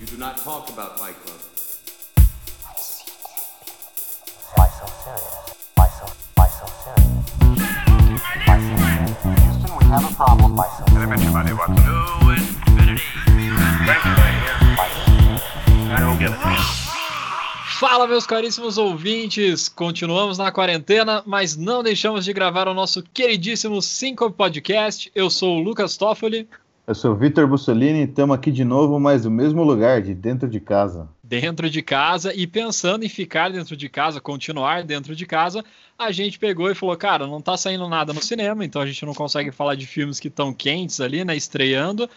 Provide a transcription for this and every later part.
You do not talk about Fight Club. Why so serious? Why so, why so serious? Why so serious? Houston, we have a problem. Why so serious? Everybody wants to infinity. Thank you? I don't get it. Fala, meus caríssimos ouvintes! Continuamos na quarentena, mas não deixamos de gravar o nosso queridíssimo Cinco Podcast. Eu sou o Lucas Toffoli, Eu sou Vitor Bussolini e estamos aqui de novo, mas no mesmo lugar, de dentro de casa. dentro de casa, e pensando em ficar dentro de casa, continuar dentro de casa, a gente pegou e falou: cara, não tá saindo nada no cinema, então a gente não consegue falar de filmes que estão quentes ali, né, estreando.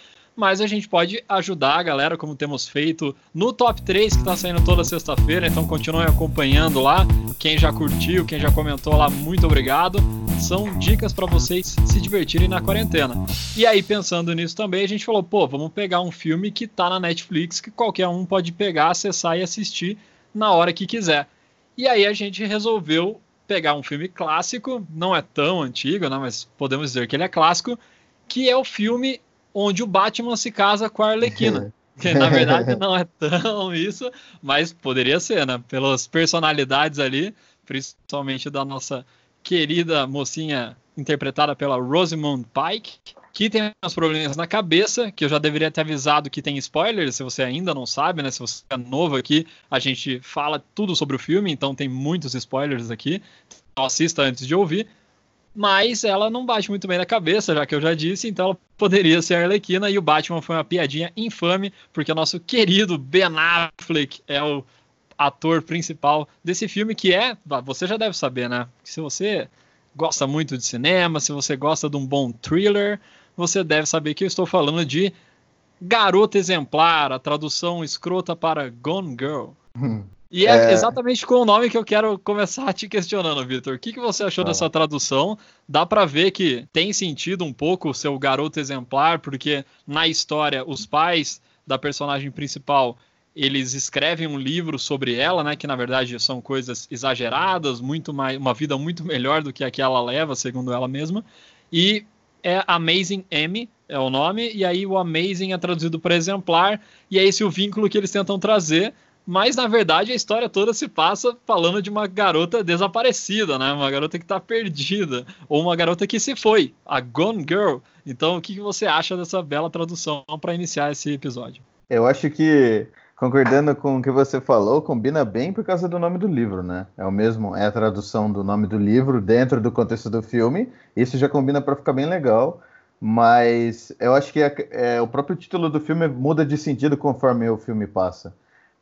Mas a gente pode ajudar a galera, como temos feito no Top 3, que está saindo toda sexta-feira. Então continuem acompanhando lá. Quem já curtiu, quem já comentou lá, muito obrigado. São dicas para vocês se divertirem na quarentena. E aí, pensando nisso também, a gente falou: pô, vamos pegar um filme que tá na Netflix, que qualquer um pode pegar, acessar e assistir na hora que quiser. E aí a gente resolveu pegar um filme clássico, não é tão antigo, né, mas podemos dizer que ele é clássico, que é o filme onde o Batman se casa com a Arlequina. Que na verdade não é tão isso, mas poderia ser, né? Pelas personalidades ali, principalmente da nossa querida mocinha interpretada pela Rosamund Pike, que tem uns problemas na cabeça, que eu já deveria ter avisado que tem spoilers, se você ainda não sabe, né? Se você é novo aqui, a gente fala tudo sobre o filme, então tem muitos spoilers aqui. Então assista antes de ouvir. Mas ela não bate muito bem na cabeça, já que eu já disse, então ela poderia ser a Arlequina e o Batman foi uma piadinha infame, porque o nosso querido Ben Affleck é o ator principal desse filme, que é, você já deve saber, né? Se você gosta muito de cinema, se você gosta de um bom thriller, você deve saber que eu estou falando de Garota Exemplar, a tradução escrota para Gone Girl. E é, É. exatamente com o nome que eu quero começar te questionando, Vitor. O que, que você achou Fala. dessa tradução? Dá pra ver que tem sentido um pouco o seu garoto exemplar, porque na história os pais da personagem principal eles escrevem um livro sobre ela, né? Que na verdade são coisas exageradas, muito mais, uma vida muito melhor do que a que ela leva, segundo ela mesma. E é Amazing M é o nome, e aí o Amazing é traduzido para exemplar, e é esse o vínculo que eles tentam trazer. Mas na verdade a história toda se passa falando de uma garota desaparecida, né? Uma garota que tá perdida, ou uma garota que se foi, a Gone Girl. Então, o que que você acha dessa bela tradução para iniciar esse episódio? Eu acho que, concordando com o que você falou, combina bem por causa do nome do livro, né? É o mesmo, é a tradução do nome do livro dentro do contexto do filme. Isso já combina para ficar bem legal. Mas eu acho que é- é, o próprio título do filme muda de sentido conforme o filme passa.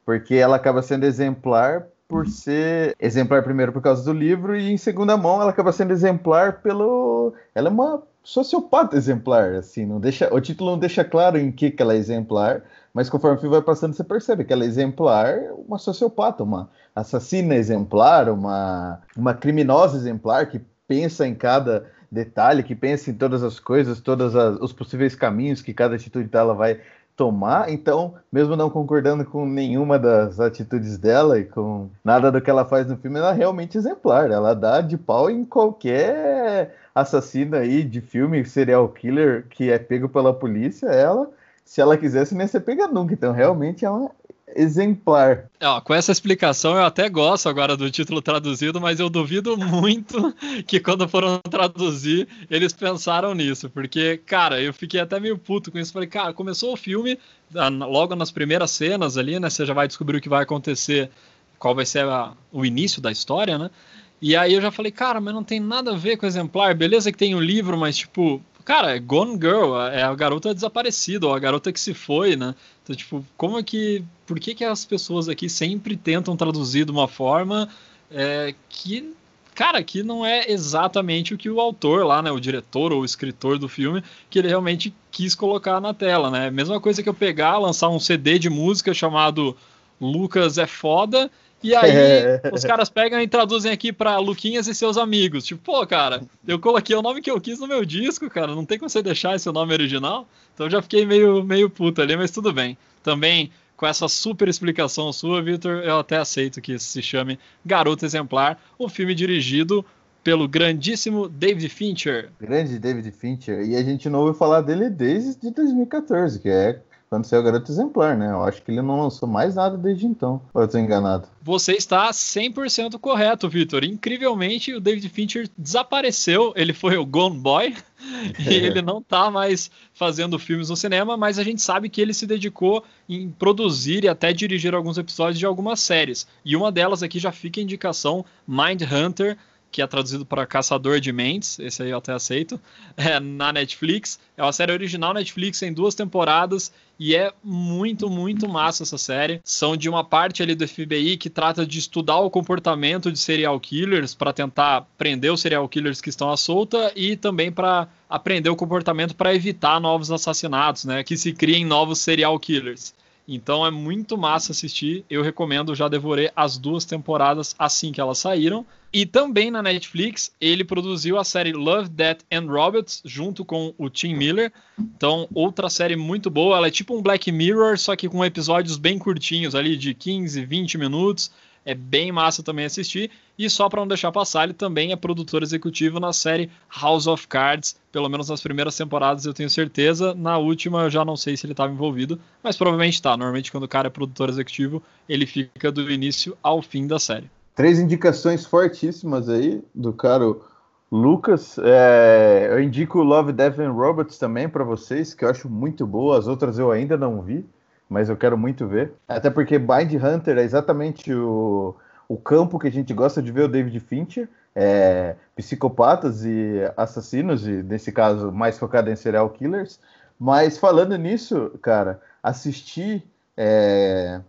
Porque ela acaba sendo exemplar por ser exemplar primeiro por causa do livro e em segunda mão ela acaba sendo exemplar pelo ela é uma sociopata exemplar assim não deixa o título não deixa claro em que que ela é exemplar mas conforme o filme vai passando você percebe que ela é exemplar uma sociopata uma assassina exemplar uma uma criminosa exemplar que pensa em cada detalhe que pensa em todas as coisas todos os possíveis caminhos que cada atitude dela vai tomar. Então, mesmo não concordando com nenhuma das atitudes dela e com nada do que ela faz no filme, ela é realmente exemplar. Ela dá de pau em qualquer assassino aí de filme, serial killer que é pego pela polícia. Ela, se ela quisesse, nem ser pega nunca. Então, realmente é uma exemplar. Ó, com essa explicação eu até gosto agora do título traduzido, mas eu duvido muito que quando foram traduzir eles pensaram nisso, porque, cara, eu fiquei até meio puto com isso. Falei, cara, começou o filme, logo nas primeiras cenas ali, né? Você já vai descobrir o que vai acontecer, qual vai ser a- o início da história, né? E aí eu já falei, cara, mas não tem nada a ver com exemplar. Beleza que tem o livro, mas tipo, cara, é Gone Girl, é a garota desaparecida, ou a garota que se foi, né? Então, tipo, como é que. Por que, que as pessoas aqui sempre tentam traduzir de uma forma é, que. Cara, que não é exatamente o que o autor lá, né? O diretor ou o escritor do filme, que ele realmente quis colocar na tela, né? Mesma coisa que eu pegar, lançar um CD de música chamado Lucas é foda. E aí, os caras pegam e traduzem aqui pra Luquinhas e seus amigos. Tipo, pô, cara, eu coloquei o nome que eu quis no meu disco, cara. Não tem como você deixar esse nome original. Então eu já fiquei meio, meio puto ali, mas tudo bem. Também, com essa super explicação sua, Victor, eu até aceito que se chame Garota Exemplar, um filme dirigido pelo grandíssimo David Fincher. Grande David Fincher. E a gente não ouviu falar dele desde 2014, que é quando saiu o Garoto Exemplar, né? Eu acho que ele não lançou mais nada desde então. Ou eu tô enganado? Você está 100% correto, Vitor. Incrivelmente, o David Fincher desapareceu. Ele foi o Gone Boy e ele não tá mais fazendo filmes no cinema, mas a gente sabe que ele se dedicou em produzir e até dirigir alguns episódios de algumas séries. E uma delas aqui já fica a indicação Mind Hunter que é traduzido para Caçador de Mentes, esse aí eu até aceito, é, na Netflix. É uma série original Netflix em duas temporadas e é muito, muito massa essa série. São de uma parte ali do FBI que trata de estudar o comportamento de serial killers para tentar prender os serial killers que estão à solta e também para aprender o comportamento para evitar novos assassinatos, né? Que se criem novos serial killers. Então é muito massa assistir. Eu recomendo, já devorei as duas temporadas assim que elas saíram. E também na Netflix, ele produziu a série Love, Death and Robots junto com o Tim Miller. Então, outra série muito boa. Ela é tipo um Black Mirror, só que com episódios bem curtinhos, ali de 15, 20 minutos. É bem massa também assistir. E só para não deixar passar, ele também é produtor executivo na série House of Cards. Pelo menos nas primeiras temporadas eu tenho certeza. Na última eu já não sei se ele estava envolvido, mas provavelmente está. Normalmente quando o cara é produtor executivo, ele fica do início ao fim da série. Três indicações fortíssimas aí do caro Lucas. É, eu indico Love, Death and Robots também para vocês, que eu acho muito boa. As outras eu ainda não vi mas eu quero muito ver. Até porque Bind Hunter é exatamente o, o campo que a gente gosta de ver o David Fincher. É, psicopatas e assassinos, e nesse caso mais focado em serial killers. Mas falando nisso, cara, assistir é,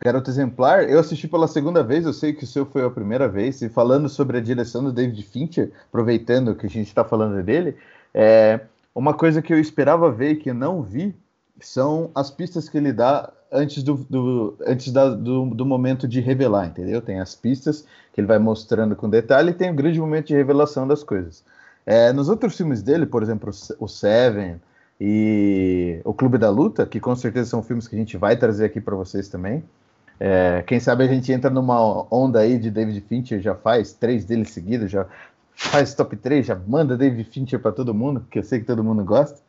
Garoto Exemplar, eu assisti pela segunda vez, eu sei que o seu foi a primeira vez, e falando sobre a direção do David Fincher, aproveitando que a gente está falando dele, é, uma coisa que eu esperava ver e que não vi são as pistas que ele dá antes do, do antes da, do, do, momento de revelar, entendeu? Tem as pistas que ele vai mostrando com detalhe e tem o um grande momento de revelação das coisas. É, nos outros filmes dele, por exemplo, o Seven e o Clube da Luta, que com certeza são filmes que a gente vai trazer aqui para vocês também. É, quem sabe a gente entra numa onda aí de David Fincher, já faz três deles seguidos, já faz top 3, já manda David Fincher para todo mundo, porque eu sei que todo mundo gosta.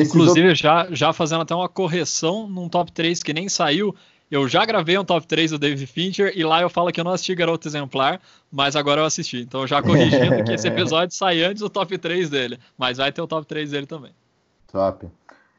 Inclusive, já, já fazendo até uma correção num top 3 que nem saiu. Eu já gravei um top 3 do David Fincher e lá eu falo que eu não assisti Garoto Exemplar, mas agora eu assisti. Então já corrigindo que esse episódio sai antes do top 3 dele. Mas vai ter o top 3 dele também. Top.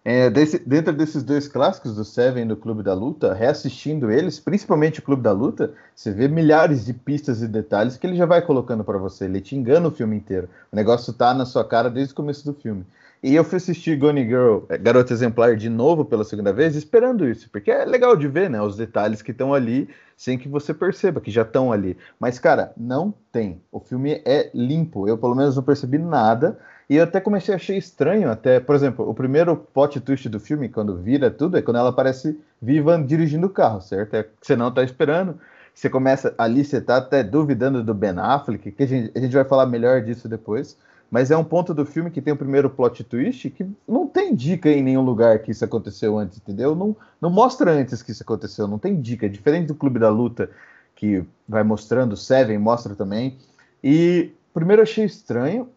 É, desse, dentro desses dois clássicos, do Seven e do Clube da Luta, reassistindo eles, principalmente o Clube da Luta, você vê milhares de pistas e detalhes que ele já vai colocando para você. Ele te engana o filme inteiro. O negócio tá na sua cara desde o começo do filme. E eu fui assistir Gone Girl, é, Garota Exemplar, de novo pela segunda vez, esperando isso, porque é legal de ver, né? Os detalhes que estão ali sem que você perceba que já estão ali. Mas, cara, não tem. O filme é limpo. Eu, pelo menos, não percebi nada. E eu até comecei a achar estranho, até, por exemplo, o primeiro plot twist do filme, quando vira tudo, é quando ela aparece viva dirigindo o carro, certo? É que você não tá esperando. Você começa ali, você tá até duvidando do Ben Affleck, que a gente, a gente vai falar melhor disso depois mas é um ponto do filme que tem o primeiro plot twist que não tem dica em nenhum lugar que isso aconteceu antes, entendeu? Não, não mostra antes que isso aconteceu, não tem dica. Diferente do Clube da Luta, que vai mostrando, Seven mostra também. E primeiro eu achei estranho,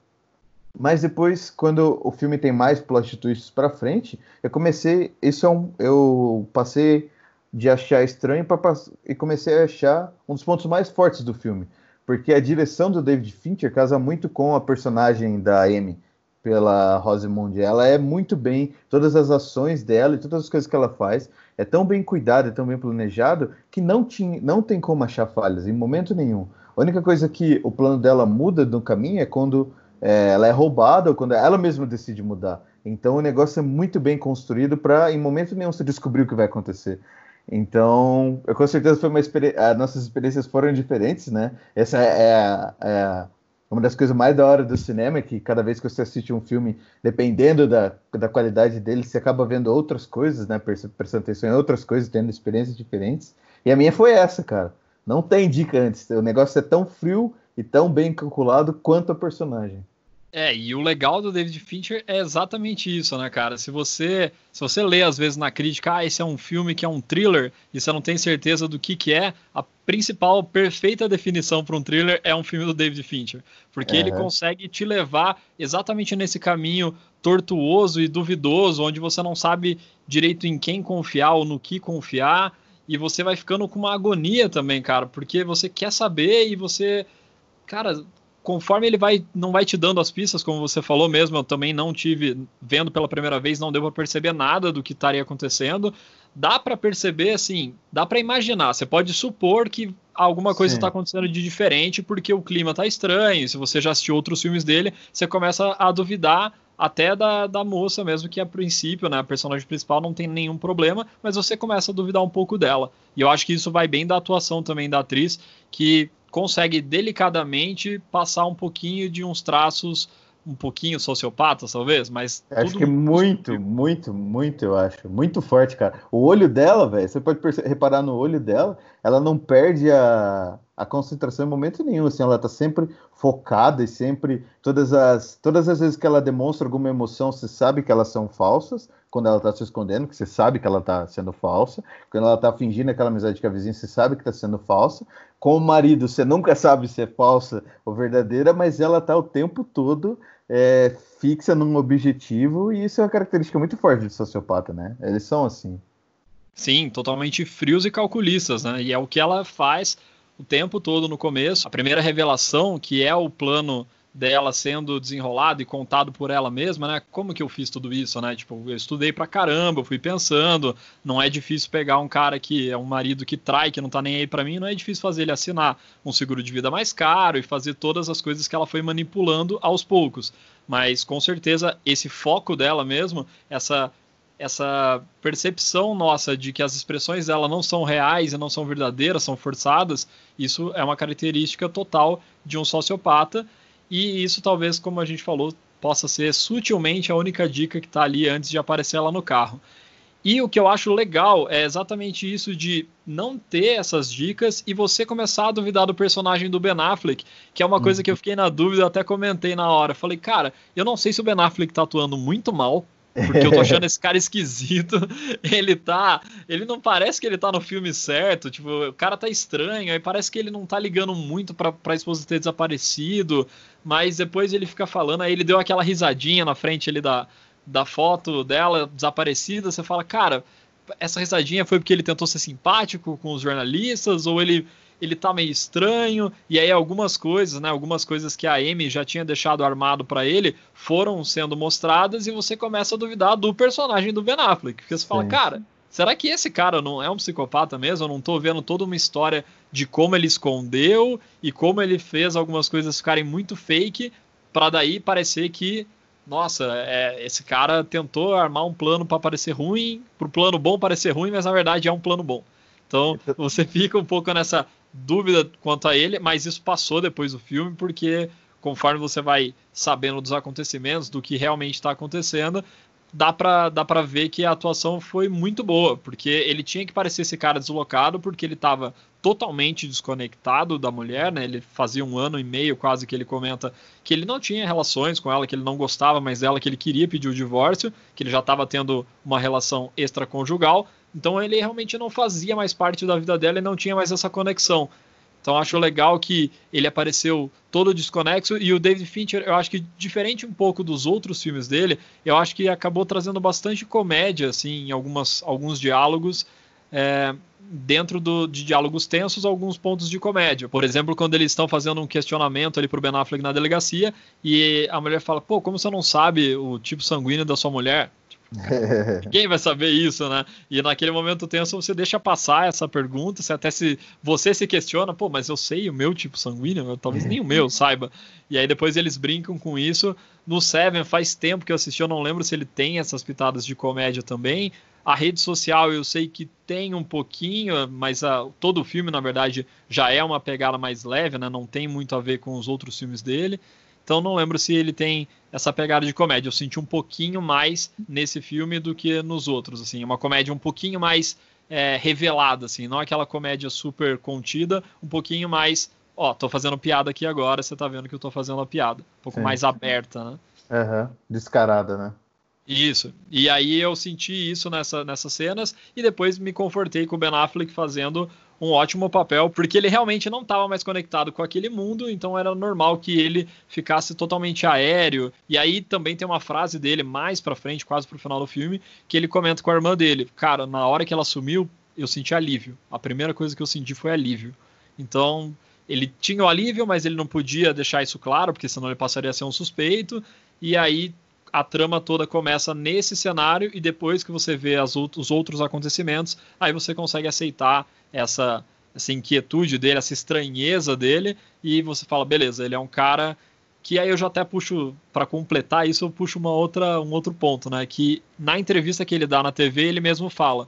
mas depois, quando o filme tem mais plot twists para frente, eu comecei. Isso é um. Eu passei de achar estranho pra, e comecei a achar um dos pontos mais fortes do filme porque a direção do David Fincher casa muito com a personagem da Amy pela Rosamund. Ela é muito bem, todas as ações dela e todas as coisas que ela faz é tão bem cuidado, é tão bem planejado que não, tinha, não tem como achar falhas em momento nenhum. A única coisa que o plano dela muda no caminho é quando é, ela é roubada ou quando ela mesma decide mudar. Então o negócio é muito bem construído para em momento nenhum você descobrir o que vai acontecer. Então, eu com certeza foi uma experiência. Nossas experiências foram diferentes, né? Essa é, a, é uma das coisas mais da hora do cinema, é que cada vez que você assiste um filme, dependendo da, da qualidade dele, você acaba vendo outras coisas, né? Prestando atenção em outras coisas, tendo experiências diferentes. E a minha foi essa, cara. Não tem dica antes. O negócio é tão frio e tão bem calculado quanto a personagem. É, e o legal do David Fincher é exatamente isso, né, cara? Se você, se você lê às vezes na crítica, ah, esse é um filme que é um thriller, e você não tem certeza do que que é, a principal perfeita definição para um thriller é um filme do David Fincher, porque ele consegue te levar exatamente nesse caminho tortuoso e duvidoso, onde você não sabe direito em quem confiar ou no que confiar, e você vai ficando com uma agonia também, cara, porque você quer saber e você, cara, conforme ele vai não vai te dando as pistas, como você falou mesmo, eu também não tive vendo pela primeira vez, não deu para perceber nada do que estaria acontecendo. Dá para perceber assim, dá para imaginar. Você pode supor que alguma coisa está acontecendo de diferente porque o clima tá estranho. Se você já assistiu outros filmes dele, você começa a duvidar até da, da moça mesmo, que a princípio, né, a personagem principal não tem nenhum problema, mas você começa a duvidar um pouco dela. E eu acho que isso vai bem da atuação também da atriz, que consegue delicadamente passar um pouquinho de uns traços um pouquinho sociopatas, talvez, mas. Acho que muito, muito, muito, eu acho. Muito forte, cara. O olho dela, velho, você pode reparar no olho dela, ela não perde a, a concentração em momento nenhum, assim, ela tá sempre focada e sempre, todas as, todas as vezes que ela demonstra alguma emoção, você sabe que elas são falsas, quando ela tá se escondendo, que você sabe que ela tá sendo falsa, quando ela tá fingindo aquela amizade com a vizinha, você sabe que tá sendo falsa, com o marido, você nunca sabe se é falsa ou verdadeira, mas ela tá o tempo todo é, fixa num objetivo, e isso é uma característica muito forte de sociopata, né? Eles são assim. Sim, totalmente frios e calculistas, né? E é o que ela faz o tempo todo no começo. A primeira revelação, que é o plano dela sendo desenrolado e contado por ela mesma, né? Como que eu fiz tudo isso, né? Tipo, eu estudei pra caramba, fui pensando, não é difícil pegar um cara que é um marido que trai, que não tá nem aí para mim, não é difícil fazer ele assinar um seguro de vida mais caro e fazer todas as coisas que ela foi manipulando aos poucos. Mas com certeza esse foco dela mesmo, essa essa percepção nossa de que as expressões dela não são reais e não são verdadeiras, são forçadas, isso é uma característica total de um sociopata. E isso talvez, como a gente falou, possa ser sutilmente a única dica que está ali antes de aparecer ela no carro. E o que eu acho legal é exatamente isso de não ter essas dicas e você começar a duvidar do personagem do Ben Affleck, que é uma coisa que eu uhum. fiquei na dúvida, até comentei na hora. Falei, cara, eu não sei se o Ben Affleck tá atuando muito mal, porque eu tô achando esse cara esquisito. Ele tá. Ele não parece que ele tá no filme certo. Tipo, o cara tá estranho. Aí parece que ele não tá ligando muito pra, pra esposa ter desaparecido. Mas depois ele fica falando. Aí ele deu aquela risadinha na frente ali da, da foto dela desaparecida. Você fala, cara, essa risadinha foi porque ele tentou ser simpático com os jornalistas? Ou ele ele tá meio estranho, e aí algumas coisas, né, algumas coisas que a Amy já tinha deixado armado para ele foram sendo mostradas e você começa a duvidar do personagem do Ben Affleck, porque você fala, Sim. cara, será que esse cara não é um psicopata mesmo? Eu não tô vendo toda uma história de como ele escondeu e como ele fez algumas coisas ficarem muito fake para daí parecer que nossa, é, esse cara tentou armar um plano para parecer ruim, pro plano bom parecer ruim, mas na verdade é um plano bom. Então você fica um pouco nessa dúvida quanto a ele, mas isso passou depois do filme, porque conforme você vai sabendo dos acontecimentos, do que realmente está acontecendo, dá pra, dá pra ver que a atuação foi muito boa, porque ele tinha que parecer esse cara deslocado, porque ele estava totalmente desconectado da mulher, né? Ele fazia um ano e meio quase que ele comenta que ele não tinha relações com ela, que ele não gostava mais dela, que ele queria pedir o divórcio, que ele já estava tendo uma relação extraconjugal, então ele realmente não fazia mais parte da vida dela e não tinha mais essa conexão. Então acho legal que ele apareceu todo desconexo e o David Fincher, eu acho que diferente um pouco dos outros filmes dele, eu acho que acabou trazendo bastante comédia assim em algumas, alguns diálogos. É, dentro do, de diálogos tensos, alguns pontos de comédia. Por exemplo, quando eles estão fazendo um questionamento ali pro Ben Affleck na delegacia e a mulher fala: pô, como você não sabe o tipo sanguíneo da sua mulher? Ninguém vai saber isso, né? E naquele momento tenso você deixa passar essa pergunta, você até se você se questiona, pô, mas eu sei o meu tipo sanguíneo, talvez nem o meu saiba. E aí depois eles brincam com isso. No Seven faz tempo que eu assisti, eu não lembro se ele tem essas pitadas de comédia também. A rede social eu sei que tem um pouquinho, mas a, todo o filme, na verdade, já é uma pegada mais leve, né? Não tem muito a ver com os outros filmes dele. Então não lembro se ele tem essa pegada de comédia. Eu senti um pouquinho mais nesse filme do que nos outros, assim, uma comédia um pouquinho mais é, revelada, assim, não aquela comédia super contida, um pouquinho mais ó, tô fazendo piada aqui agora, você tá vendo que eu tô fazendo a piada. Um pouco Sim. mais aberta, né? Aham. Descarada, né? Isso. E aí eu senti isso nessa, nessas cenas e depois me confortei com o Ben Affleck fazendo um ótimo papel, porque ele realmente não estava mais conectado com aquele mundo, então era normal que ele ficasse totalmente aéreo. E aí também tem uma frase dele mais pra frente, quase pro final do filme, que ele comenta com a irmã dele: "Cara, na hora que ela sumiu, eu senti alívio. A primeira coisa que eu senti foi alívio". Então, ele tinha o alívio, mas ele não podia deixar isso claro, porque senão ele passaria a ser um suspeito. E aí a trama toda começa nesse cenário e depois que você vê out- os outros acontecimentos, aí você consegue aceitar essa, essa inquietude dele, essa estranheza dele, e você fala, beleza, ele é um cara que aí eu já até puxo, para completar isso, eu puxo uma outra, um outro ponto, né? Que na entrevista que ele dá na TV, ele mesmo fala,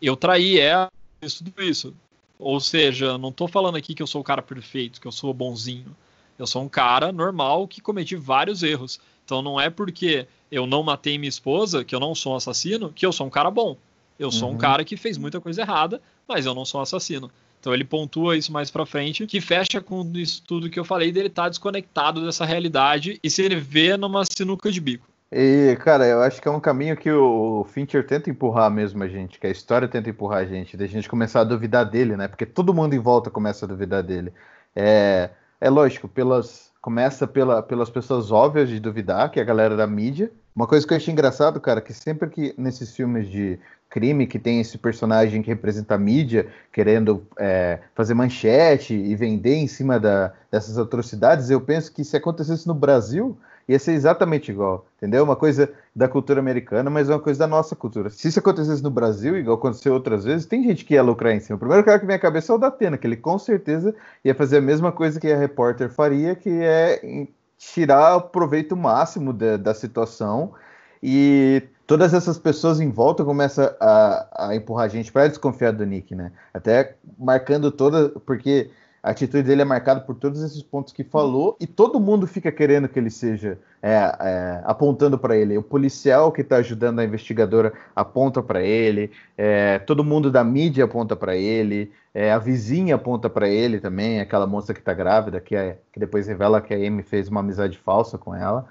eu traí ela, isso, tudo isso. Ou seja, não tô falando aqui que eu sou o cara perfeito, que eu sou bonzinho. Eu sou um cara normal que cometi vários erros. Então não é porque eu não matei minha esposa, que eu não sou um assassino, que eu sou um cara bom. Eu sou um Uhum. cara que fez muita coisa errada, mas eu não sou um assassino. Então ele pontua isso mais pra frente, que fecha com isso tudo que eu falei dele estar desconectado dessa realidade e se ele vê numa sinuca de bico. E, cara, eu acho que é um caminho que o Fincher tenta empurrar mesmo a gente, que a história tenta empurrar a gente, da gente começar a duvidar dele, né? Porque todo mundo em volta começa a duvidar dele. É, é lógico, pelas, começa pela, pelas pessoas óbvias de duvidar, que é a galera da mídia. Uma coisa que eu achei engraçado, cara, que sempre que nesses filmes de crime que tem esse personagem que representa a mídia, querendo é, fazer manchete e vender em cima da, dessas atrocidades, eu penso que se acontecesse no Brasil, ia ser exatamente igual, entendeu? Uma coisa da cultura americana, mas uma coisa da nossa cultura. Se isso acontecesse no Brasil, igual aconteceu outras vezes, tem gente que ia lucrar em cima. O primeiro cara que vem à cabeça é o da Atena, que ele com certeza ia fazer a mesma coisa que a repórter faria, que é tirar o proveito máximo da, da situação e todas essas pessoas em volta começam a, a empurrar a gente para desconfiar do Nick, né? Até marcando toda, porque a atitude dele é marcada por todos esses pontos que falou e todo mundo fica querendo que ele seja é, é, apontando para ele. O policial que está ajudando a investigadora aponta para ele, é, todo mundo da mídia aponta para ele, é, a vizinha aponta para ele também, aquela moça que está grávida, que, é, que depois revela que a Amy fez uma amizade falsa com ela.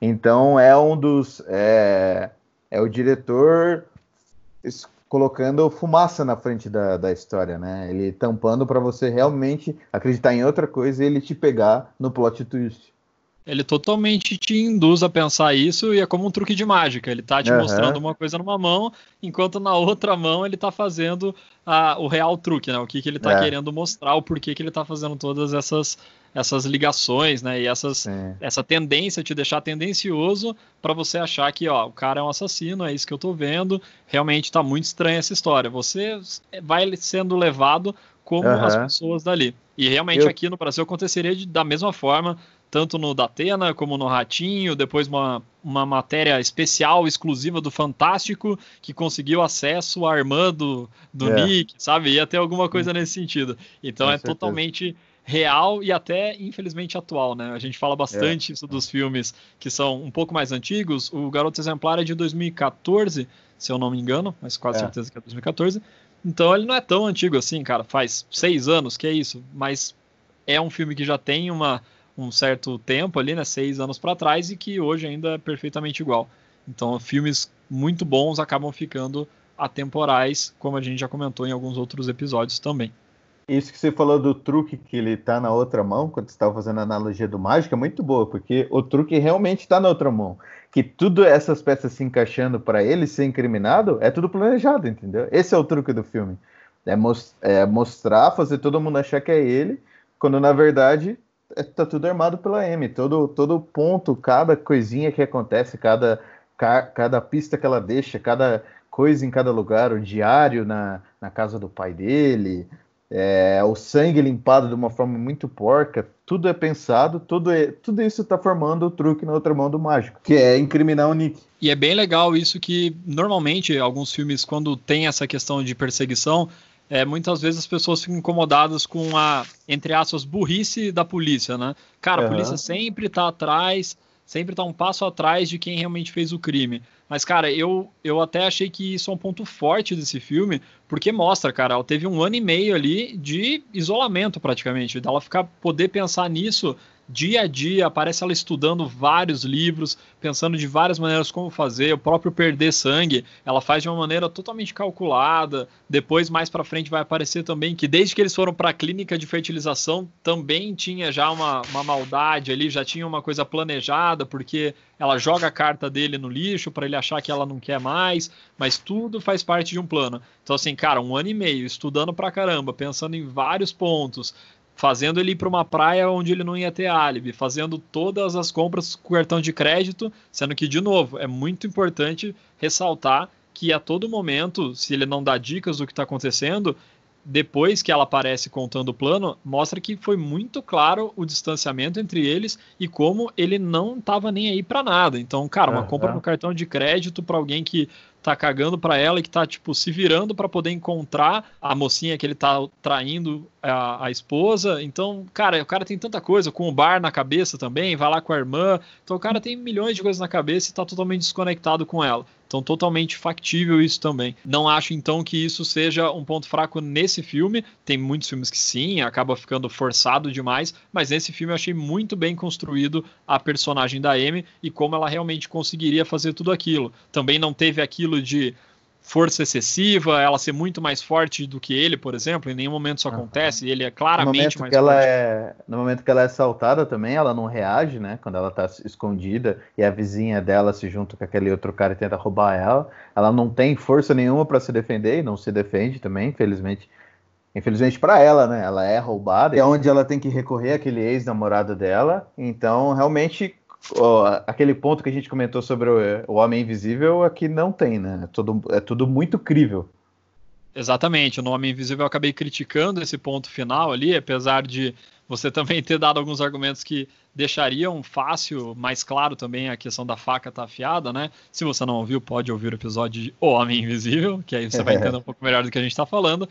Então é um dos. É, é o diretor colocando fumaça na frente da, da história, né? Ele tampando para você realmente acreditar em outra coisa e ele te pegar no plot twist. Ele totalmente te induz a pensar isso e é como um truque de mágica. Ele tá te Aham. mostrando uma coisa numa mão, enquanto na outra mão ele tá fazendo a- o real truque, né? O que, que ele tá É. querendo mostrar, o porquê que ele tá fazendo todas essas, essas ligações, né? E essas, Sim. essa tendência, te deixar tendencioso para você achar que, ó, o cara é um assassino, é isso que eu tô vendo. Realmente tá muito estranha essa história. Você vai sendo levado como Aham. as pessoas dali. E realmente Eu- aqui no Brasil aconteceria de- da mesma forma, tanto no Datena como no Ratinho, depois uma, uma matéria especial, exclusiva do Fantástico, que conseguiu acesso à irmã do, do É. Nick, sabe? Ia ter alguma coisa nesse sentido. Então Com é certeza. totalmente real e até infelizmente atual, né? A gente fala bastante isso dos filmes que são um pouco mais antigos. O Garoto Exemplar é de 2014, se eu não me engano, mas quase É. certeza que é 2014. Então ele não é tão antigo assim, cara. Faz seis anos que é isso, mas é um filme que já tem uma, um certo tempo ali, né? Seis anos para trás e que hoje ainda é perfeitamente igual. Então filmes muito bons acabam ficando atemporais, como a gente já comentou em alguns outros episódios também. Isso que você falou do truque que ele tá na outra mão, quando você estava fazendo a analogia do mágico, é muito boa, porque o truque realmente tá na outra mão. Que tudo essas peças se encaixando para ele ser incriminado é tudo planejado, entendeu? Esse é o truque do filme. É, é mostrar, fazer todo mundo achar que é ele, quando na verdade é, tá tudo armado pela Amy. Todo, todo ponto, cada coisinha que acontece, cada, ca- cada pista que ela deixa, cada coisa em cada lugar, o diário na, na casa do pai dele, é, o sangue limpado de uma forma muito porca, tudo é pensado, tudo, é, tudo isso está formando o truque na outra mão do mágico, que é incriminar o Nick. E é bem legal isso que normalmente alguns filmes, quando tem essa questão de perseguição, é, muitas vezes as pessoas ficam incomodadas com a, entre aspas, burrice da polícia, né? Cara, a Aham. polícia sempre tá atrás, sempre tá um passo atrás de quem realmente fez o crime. Mas, cara, eu, eu até achei que isso é um ponto forte desse filme, porque mostra, cara, ela teve um ano e meio ali de isolamento praticamente, dela ficar poder pensar nisso dia a dia, aparece ela estudando vários livros, pensando de várias maneiras como fazer, o próprio perder sangue, ela faz de uma maneira totalmente calculada. Depois, mais para frente, vai aparecer também que desde que eles foram para a clínica de fertilização, também tinha já uma, uma maldade ali, já tinha uma coisa planejada, porque ela joga a carta dele no lixo para ele achar que ela não quer mais, mas tudo faz parte de um plano. Então, assim, cara, um ano e meio estudando pra caramba, pensando em vários pontos, fazendo ele ir para uma praia onde ele não ia ter álibi, fazendo todas as compras com cartão de crédito, sendo que, de novo, é muito importante ressaltar que a todo momento, se ele não dá dicas do que está acontecendo, depois que ela aparece contando o plano, mostra que foi muito claro o distanciamento entre eles e como ele não estava nem aí para nada. Então, cara, uma compra no cartão de crédito para alguém que tá cagando para ela e que tá, tipo, se virando para poder encontrar a mocinha que ele tá traindo a, a, esposa. Então, cara, o cara tem tanta coisa, com o bar na cabeça também, vai lá com a irmã. Então, o cara tem milhões de coisas na cabeça e tá totalmente desconectado com ela. Então, totalmente factível isso também. Não acho, então, que isso seja um ponto fraco nesse filme. Tem muitos filmes que sim, acaba ficando forçado demais, mas nesse filme eu achei muito bem construído a personagem da Amy e como ela realmente conseguiria fazer tudo aquilo. Também não teve aquilo de força excessiva, ela ser muito mais forte do que ele, por exemplo, em nenhum momento isso acontece, ele é claramente mais que ela forte. É, no momento que ela é assaltada também, ela não reage, né, quando ela tá escondida e a vizinha dela se junta com aquele outro cara e tenta roubar ela, ela não tem força nenhuma para se defender e não se defende também, infelizmente. Infelizmente para ela, né? Ela é roubada, é onde ela tem que recorrer àquele ex-namorado dela. Então, realmente, aquele ponto que a gente comentou sobre o, o, Homem Invisível aqui não tem, né? É tudo, é tudo muito crível. Exatamente, no Homem Invisível eu acabei criticando esse ponto final ali, apesar de você também ter dado alguns argumentos que deixariam fácil, mais claro também a questão da faca tá afiada, né? Se você não ouviu, pode ouvir o episódio de O Homem Invisível, que aí você vai entender um pouco melhor do que a gente está falando.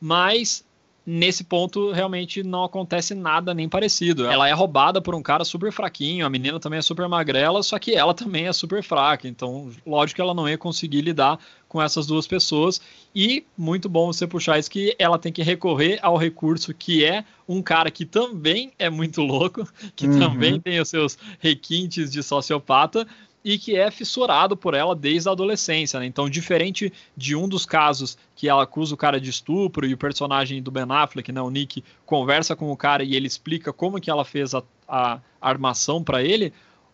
Mas nesse ponto realmente não acontece nada nem parecido. Ela é roubada por um cara super fraquinho, a menina também é super magrela, só que ela também é super fraca. Então, lógico que ela não ia conseguir lidar com essas duas pessoas. E muito bom você puxar isso que ela tem que recorrer ao recurso que é um cara que também é muito louco, que uhum. também tem os seus requintes de sociopata, e que é fissurado por ela desde a adolescência. Né? Então, diferente de um dos casos que ela acusa o cara de estupro e o personagem do Ben Affleck, né, o Nick, conversa com o cara e ele explica como que ela fez a, a armação para ele,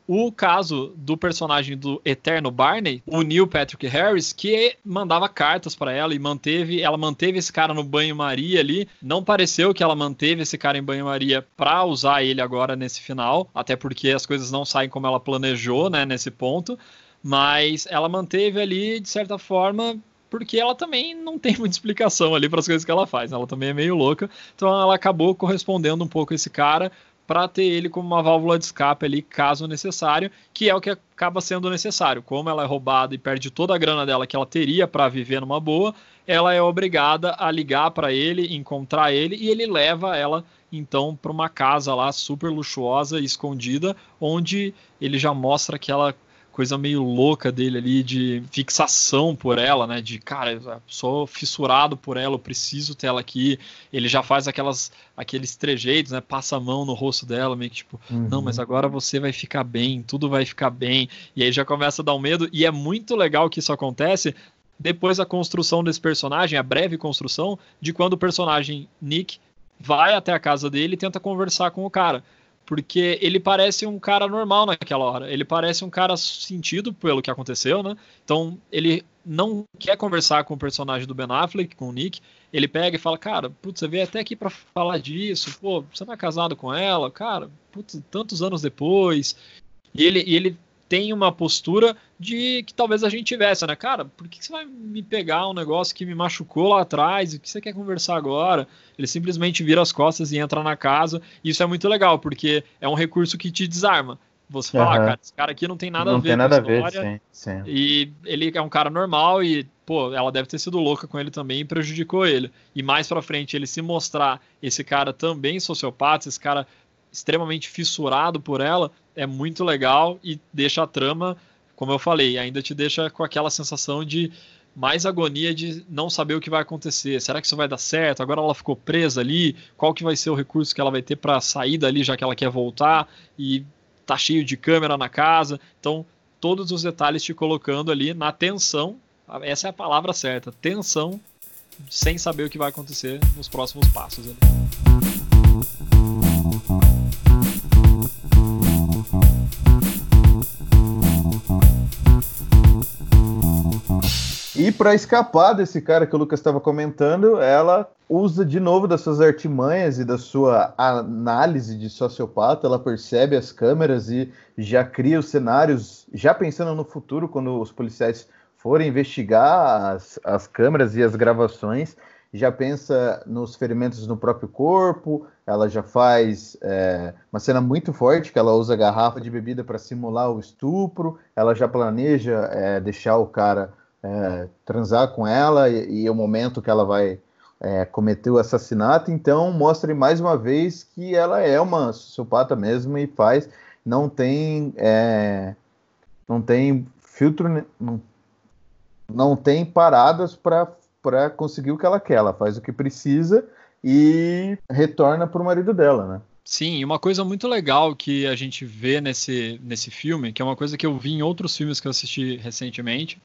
o caso do personagem do eterno Barney, o Neil Patrick Harris, que mandava cartas para ela e manteve, ela manteve esse cara no banho-maria ali. Não pareceu que ela manteve esse cara em banho-maria para usar ele agora nesse final, até porque as coisas não saem como ela planejou, né, nesse ponto. Mas ela manteve ali, de certa forma, porque ela também não tem muita explicação ali para as coisas que ela faz. Ela também é meio louca. Então ela acabou correspondendo um pouco a esse cara para ter ele como uma válvula de escape ali, caso necessário, que é o que acaba sendo necessário. Como ela é roubada e perde toda a grana dela que ela teria para viver numa boa, ela é obrigada a ligar para ele, encontrar ele e ele leva ela então para uma casa lá super luxuosa, escondida, onde ele já mostra aquela coisa meio louca dele ali de fixação por ela, né? De cara, sou fissurado por ela, eu preciso ter ela aqui. Ele já faz aquelas aqueles trejeitos, né? Passa a mão no rosto dela, meio que tipo, uhum. não, mas agora você vai ficar bem, tudo vai ficar bem. E aí já começa a dar um medo e é muito legal que isso acontece depois da construção desse personagem, a breve construção de quando o personagem Nick vai até a casa dele e tenta conversar com o cara porque ele parece um cara normal naquela hora. Ele parece um cara sentido pelo que aconteceu, né? Então ele não quer conversar com o personagem do Ben Affleck, com o Nick. Ele pega e fala, cara, putz, você veio até aqui para falar disso. Pô, você não é casado com ela, cara? Putz, tantos anos depois. E ele, e ele tem uma postura de que talvez a gente tivesse, né? Cara, por que você vai me pegar um negócio que me machucou lá atrás? O que você quer conversar agora? Ele simplesmente vira as costas e entra na casa. E isso é muito legal, porque é um recurso que te desarma. Você fala, ah, cara, esse cara aqui não tem nada não a ver tem nada a ver, sim, sim. E ele é um cara normal e, pô, ela deve ter sido louca com ele também e prejudicou ele. E mais pra frente, ele se mostrar esse cara também sociopata, esse cara extremamente fissurado por ela, é muito legal e deixa a trama como eu falei, ainda te deixa com aquela sensação de mais agonia de não saber o que vai acontecer. Será que isso vai dar certo? Agora ela ficou presa ali. Qual que vai ser o recurso que ela vai ter para sair dali, já que ela quer voltar? E tá cheio de câmera na casa. Então, todos os detalhes te colocando ali na tensão. Essa é a palavra certa, tensão, sem saber o que vai acontecer nos próximos passos ali. E para escapar desse cara que o Lucas estava comentando, ela usa de novo das suas artimanhas e da sua análise de sociopata. Ela percebe as câmeras e já cria os cenários, já pensando no futuro, quando os policiais forem investigar as, as câmeras e as gravações. Já pensa nos ferimentos no próprio corpo, ela já faz é, uma cena muito forte que ela usa garrafa de bebida para simular o estupro, ela já planeja é, deixar o cara é, transar com ela e, e, o momento que ela vai é, cometer o assassinato. Então, mostre mais uma vez que ela é uma sociopata mesmo e faz, não tem, é, não tem filtro, não, não tem paradas para conseguir o que ela quer. Ela faz o que precisa e retorna para o marido dela, né? Sim, e uma coisa muito legal que a gente vê nesse, nesse filme, que é uma coisa que eu vi em outros filmes que eu assisti recentemente,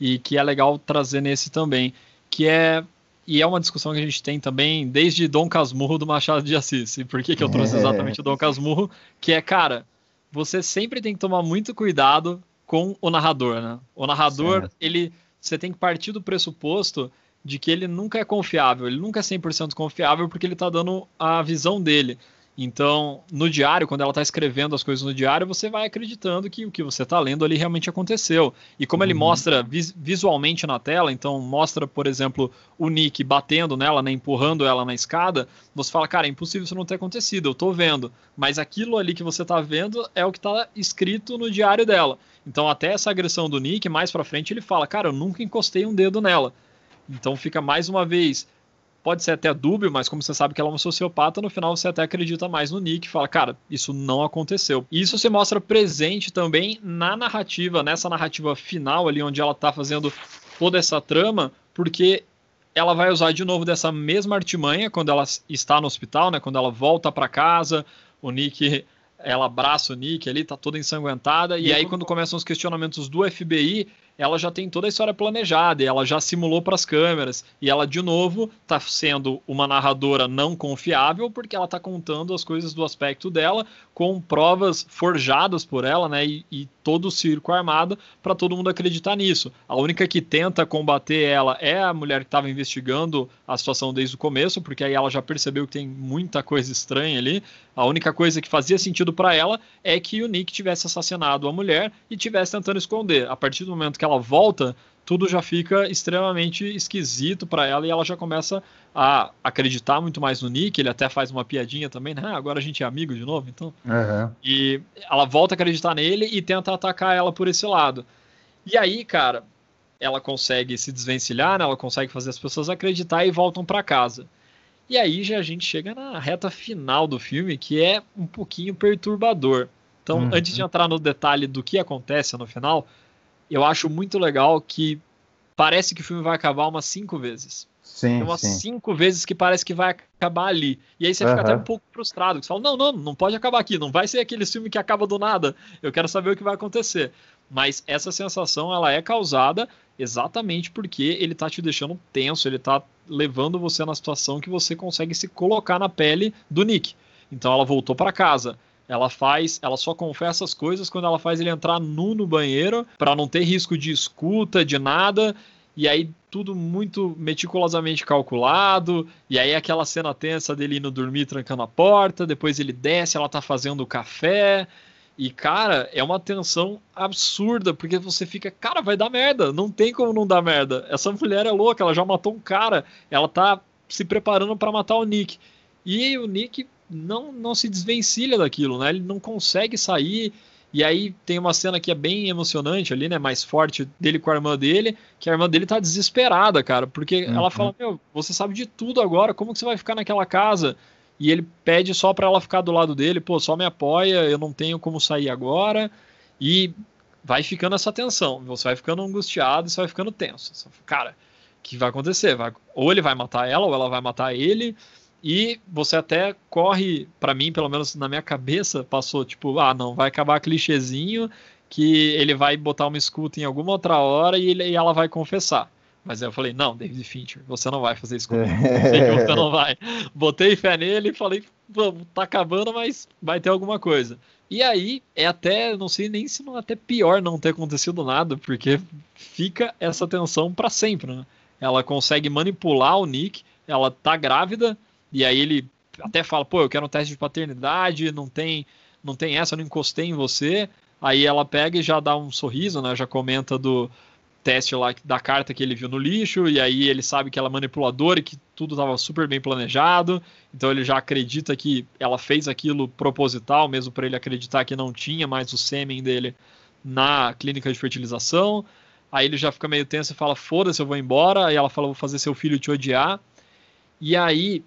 e que é legal trazer nesse também, que é e é uma discussão que a gente tem também desde Dom Casmurro do Machado de Assis. E por que, que eu trouxe é. exatamente o Dom Casmurro? Que é, cara, você sempre tem que tomar muito cuidado com o narrador, né? O narrador, certo. ele você tem que partir do pressuposto de que ele nunca é confiável, ele nunca é 100% confiável porque ele está dando a visão dele. Então, no diário, quando ela está escrevendo as coisas no diário, você vai acreditando que o que você está lendo ali realmente aconteceu. E como uhum. ele mostra vis visualmente na tela, então mostra, por exemplo, o Nick batendo nela, né, empurrando ela na escada, você fala, cara, é impossível isso não ter acontecido, eu estou vendo. Mas aquilo ali que você está vendo é o que está escrito no diário dela. Então, até essa agressão do Nick, mais para frente, ele fala, cara, eu nunca encostei um dedo nela. Então fica mais uma vez pode ser até dúbio, mas como você sabe que ela é uma sociopata, no final você até acredita mais no Nick e fala, cara, isso não aconteceu. E isso se mostra presente também na narrativa, nessa narrativa final ali, onde ela tá fazendo toda essa trama, porque ela vai usar de novo dessa mesma artimanha quando ela está no hospital, né? Quando ela volta para casa, o Nick ela abraça o Nick ali, tá toda ensanguentada, e, e aí quando começam os questionamentos do FBI, ela já tem toda a história planejada, e ela já simulou para as câmeras, e ela de novo está sendo uma narradora não confiável, porque ela está contando as coisas do aspecto dela, com provas forjadas por ela, né, e, e todo o circo armado para todo mundo acreditar nisso. A única que tenta combater ela é a mulher que estava investigando a situação desde o começo, porque aí ela já percebeu que tem muita coisa estranha ali. A única coisa que fazia sentido para ela é que o Nick tivesse assassinado a mulher e tivesse tentando esconder. A partir do momento que ela volta, tudo já fica extremamente esquisito para ela e ela já começa a acreditar muito mais no Nick. Ele até faz uma piadinha também, né? Ah, agora a gente é amigo de novo, então. Uhum. E ela volta a acreditar nele e tenta atacar ela por esse lado. E aí, cara, ela consegue se desvencilhar, né? ela consegue fazer as pessoas acreditar e voltam para casa. E aí já a gente chega na reta final do filme, que é um pouquinho perturbador. Então, uhum. antes de entrar no detalhe do que acontece no final, eu acho muito legal que parece que o filme vai acabar umas cinco vezes. Sim, umas sim. cinco vezes que parece que vai acabar ali. E aí você fica até um pouco frustrado. Você fala, não, não, não pode acabar aqui. Não vai ser aquele filme que acaba do nada. Eu quero saber o que vai acontecer. Mas essa sensação, ela é causada exatamente porque ele tá te deixando tenso. Ele tá levando você na situação que você consegue se colocar na pele do Nick. Então ela voltou para casa. Ela faz, ela só confessa as coisas quando ela faz ele entrar nu no banheiro para não ter risco de escuta, de nada. E aí tudo muito meticulosamente calculado. E aí aquela cena tensa dele indo dormir trancando a porta, depois ele desce, ela tá fazendo o café. E, cara, é uma tensão absurda, porque você fica, cara, vai dar merda, não tem como não dar merda. Essa mulher é louca, ela já matou um cara, ela tá se preparando para matar o Nick. E o Nick não, não se desvencilha daquilo, né? Ele não consegue sair. E aí tem uma cena que é bem emocionante ali, né? Mais forte dele com a irmã dele, que a irmã dele tá desesperada, cara, porque uhum. ela fala: Meu, você sabe de tudo agora, como que você vai ficar naquela casa? E ele pede só para ela ficar do lado dele, pô, só me apoia, eu não tenho como sair agora. E vai ficando essa tensão, você vai ficando angustiado, você vai ficando tenso. Cara, o que vai acontecer? Vai, ou ele vai matar ela, ou ela vai matar ele, e você até corre, pra mim, pelo menos na minha cabeça, passou tipo, ah, não, vai acabar clichêzinho que ele vai botar uma escuta em alguma outra hora e, ele- e ela vai confessar. Mas aí eu falei, não, David Fincher, você não vai fazer isso comigo. Eu sei que você não vai. Botei fé nele e falei, vamos, tá acabando, mas vai ter alguma coisa. E aí, é até, não sei nem se não é até pior não ter acontecido nada, porque fica essa tensão pra sempre, né? Ela consegue manipular o Nick, ela tá grávida, e aí ele até fala, pô, eu quero um teste de paternidade, não tem, não tem essa, eu não encostei em você. Aí ela pega e já dá um sorriso, né? Já comenta do teste lá da carta que ele viu no lixo, e aí ele sabe que ela é manipuladora e que tudo estava super bem planejado, então ele já acredita que ela fez aquilo proposital, mesmo para ele acreditar que não tinha mais o sêmen dele na clínica de fertilização. Aí ele já fica meio tenso e fala: Foda-se, eu vou embora. Aí ela fala: Vou fazer seu filho te odiar. E aí,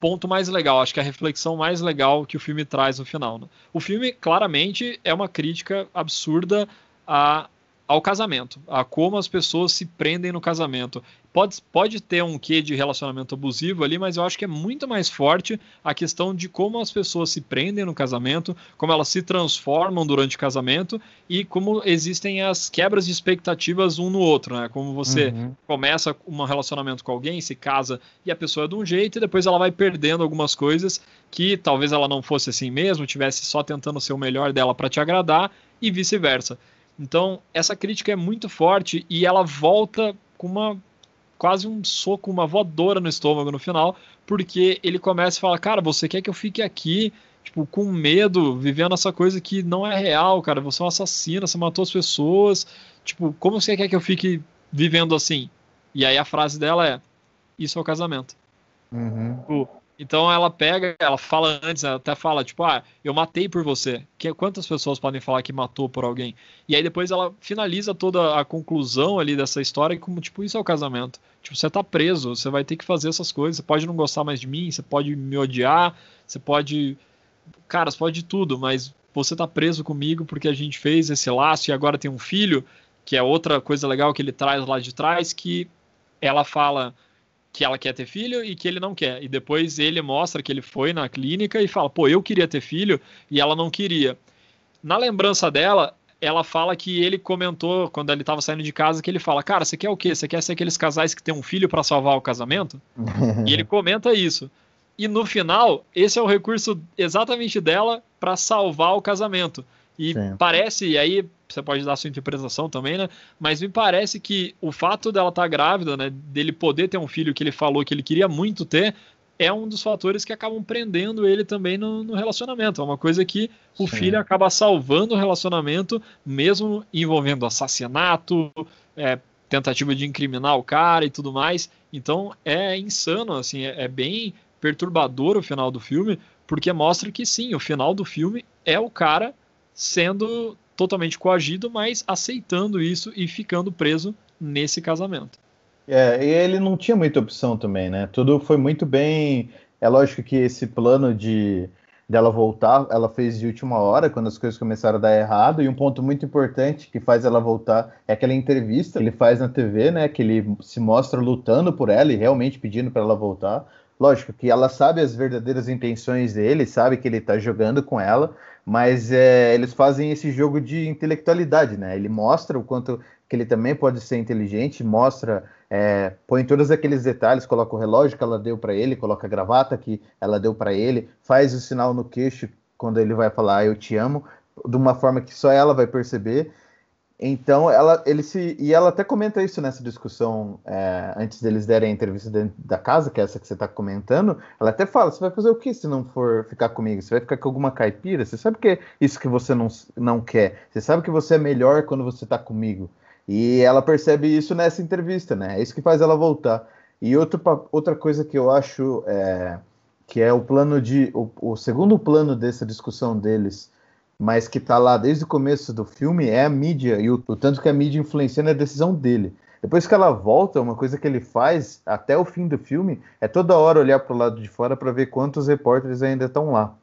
ponto mais legal, acho que a reflexão mais legal que o filme traz no final. né? O filme, claramente, é uma crítica absurda a, ao casamento, a como as pessoas se prendem no casamento. Pode, pode ter um quê de relacionamento abusivo ali, mas eu acho que é muito mais forte a questão de como as pessoas se prendem no casamento, como elas se transformam durante o casamento e como existem as quebras de expectativas um no outro, né? Como você Uhum. começa um relacionamento com alguém, se casa e a pessoa é de um jeito, e depois ela vai perdendo algumas coisas que talvez ela não fosse assim mesmo, tivesse só tentando ser o melhor dela para te agradar e vice-versa. Então, essa crítica é muito forte e ela volta com uma quase um soco, uma voadora no estômago no final, porque ele começa a falar: "Cara, você quer que eu fique aqui Tipo, com medo, vivendo essa coisa que não é real, cara. Você é um assassino, você matou as pessoas. Tipo, como você quer que eu fique vivendo assim? E aí a frase dela é: Isso é o casamento. Uhum. Tipo, Então ela pega, ela fala antes, ela até fala, tipo, ah, eu matei por você. Que, quantas pessoas podem falar que matou por alguém? E aí depois ela finaliza toda a conclusão ali dessa história como, tipo, isso é o casamento. Tipo, você tá preso, você vai ter que fazer essas coisas. Você pode não gostar mais de mim, você pode me odiar, você pode. Cara, você pode de tudo, mas você tá preso comigo porque a gente fez esse laço e agora tem um filho, que é outra coisa legal que ele traz lá de trás, que ela fala que ela quer ter filho e que ele não quer. E depois ele mostra que ele foi na clínica e fala: pô, eu queria ter filho e ela não queria. Na lembrança dela, ela fala que ele comentou quando ele estava saindo de casa que ele fala: cara, você quer o quê? Você quer ser aqueles casais que tem um filho para salvar o casamento? e ele comenta isso. E no final, esse é o recurso exatamente dela para salvar o casamento. E Sim. parece, e aí você pode dar sua interpretação também, né? Mas me parece que o fato dela estar grávida, né? Dele poder ter um filho que ele falou que ele queria muito ter, é um dos fatores que acabam prendendo ele também no, no relacionamento. É uma coisa que o Sim. filho acaba salvando o relacionamento, mesmo envolvendo assassinato, é, tentativa de incriminar o cara e tudo mais. Então é insano, assim, é, é bem perturbador o final do filme, porque mostra que sim, o final do filme é o cara sendo totalmente coagido, mas aceitando isso e ficando preso nesse casamento. É, e ele não tinha muita opção também, né? Tudo foi muito bem. É lógico que esse plano de dela voltar, ela fez de última hora, quando as coisas começaram a dar errado, e um ponto muito importante que faz ela voltar é aquela entrevista que ele faz na TV, né? Que ele se mostra lutando por ela e realmente pedindo para ela voltar. Lógico que ela sabe as verdadeiras intenções dele, sabe que ele tá jogando com ela, mas é, eles fazem esse jogo de intelectualidade, né? Ele mostra o quanto que ele também pode ser inteligente, mostra, é, põe todos aqueles detalhes, coloca o relógio que ela deu para ele, coloca a gravata que ela deu para ele, faz o sinal no queixo quando ele vai falar "Ah, eu te amo, de uma forma que só ela vai perceber. Então, ela, ele se. E ela até comenta isso nessa discussão é, antes deles derem a entrevista dentro da casa, que é essa que você está comentando. Ela até fala: você vai fazer o que se não for ficar comigo? Você vai ficar com alguma caipira? Você sabe que é isso que você não, não quer. Você sabe que você é melhor quando você está comigo. E ela percebe isso nessa entrevista, né? É isso que faz ela voltar. E outro, outra coisa que eu acho é, que é o plano de. O, o segundo plano dessa discussão deles mas que tá lá desde o começo do filme é a mídia e o, o tanto que a mídia influencia na decisão dele. Depois que ela volta, uma coisa que ele faz até o fim do filme é toda hora olhar para o lado de fora para ver quantos repórteres ainda estão lá.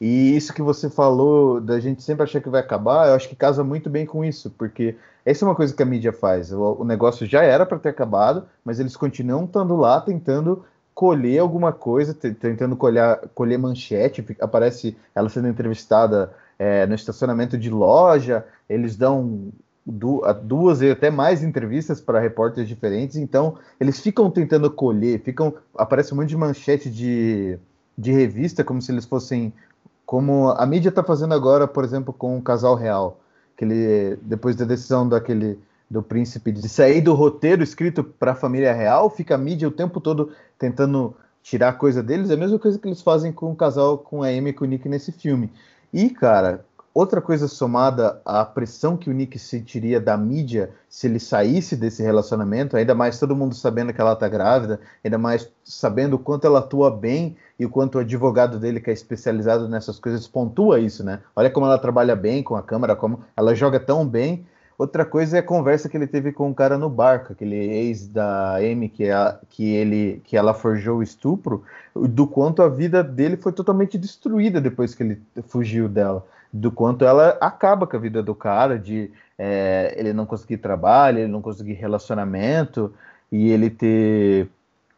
E isso que você falou da gente sempre achar que vai acabar, eu acho que casa muito bem com isso, porque essa é uma coisa que a mídia faz. O, o negócio já era para ter acabado, mas eles continuam estando lá tentando colher alguma coisa, tentando colher, colher manchete. Aparece ela sendo entrevistada é, no estacionamento de loja, eles dão duas e até mais entrevistas para repórteres diferentes, então eles ficam tentando colher, ficam aparece um monte de manchete de, de revista como se eles fossem como a mídia está fazendo agora, por exemplo, com o casal real, que ele depois da decisão daquele do príncipe de sair do roteiro escrito para a família real, fica a mídia o tempo todo tentando tirar coisa deles, é a mesma coisa que eles fazem com o casal com a Amy e com o Nick nesse filme. E, cara, Outra coisa somada à pressão que o Nick sentiria da mídia se ele saísse desse relacionamento, ainda mais todo mundo sabendo que ela está grávida, ainda mais sabendo o quanto ela atua bem e o quanto o advogado dele, que é especializado nessas coisas, pontua isso, né? Olha como ela trabalha bem com a câmera, como ela joga tão bem. Outra coisa é a conversa que ele teve com o um cara no barco, aquele ex da Amy que, a, que, ele, que ela forjou o estupro, do quanto a vida dele foi totalmente destruída depois que ele fugiu dela do quanto ela acaba com a vida do cara, de é, ele não conseguir trabalho, ele não conseguir relacionamento e ele ter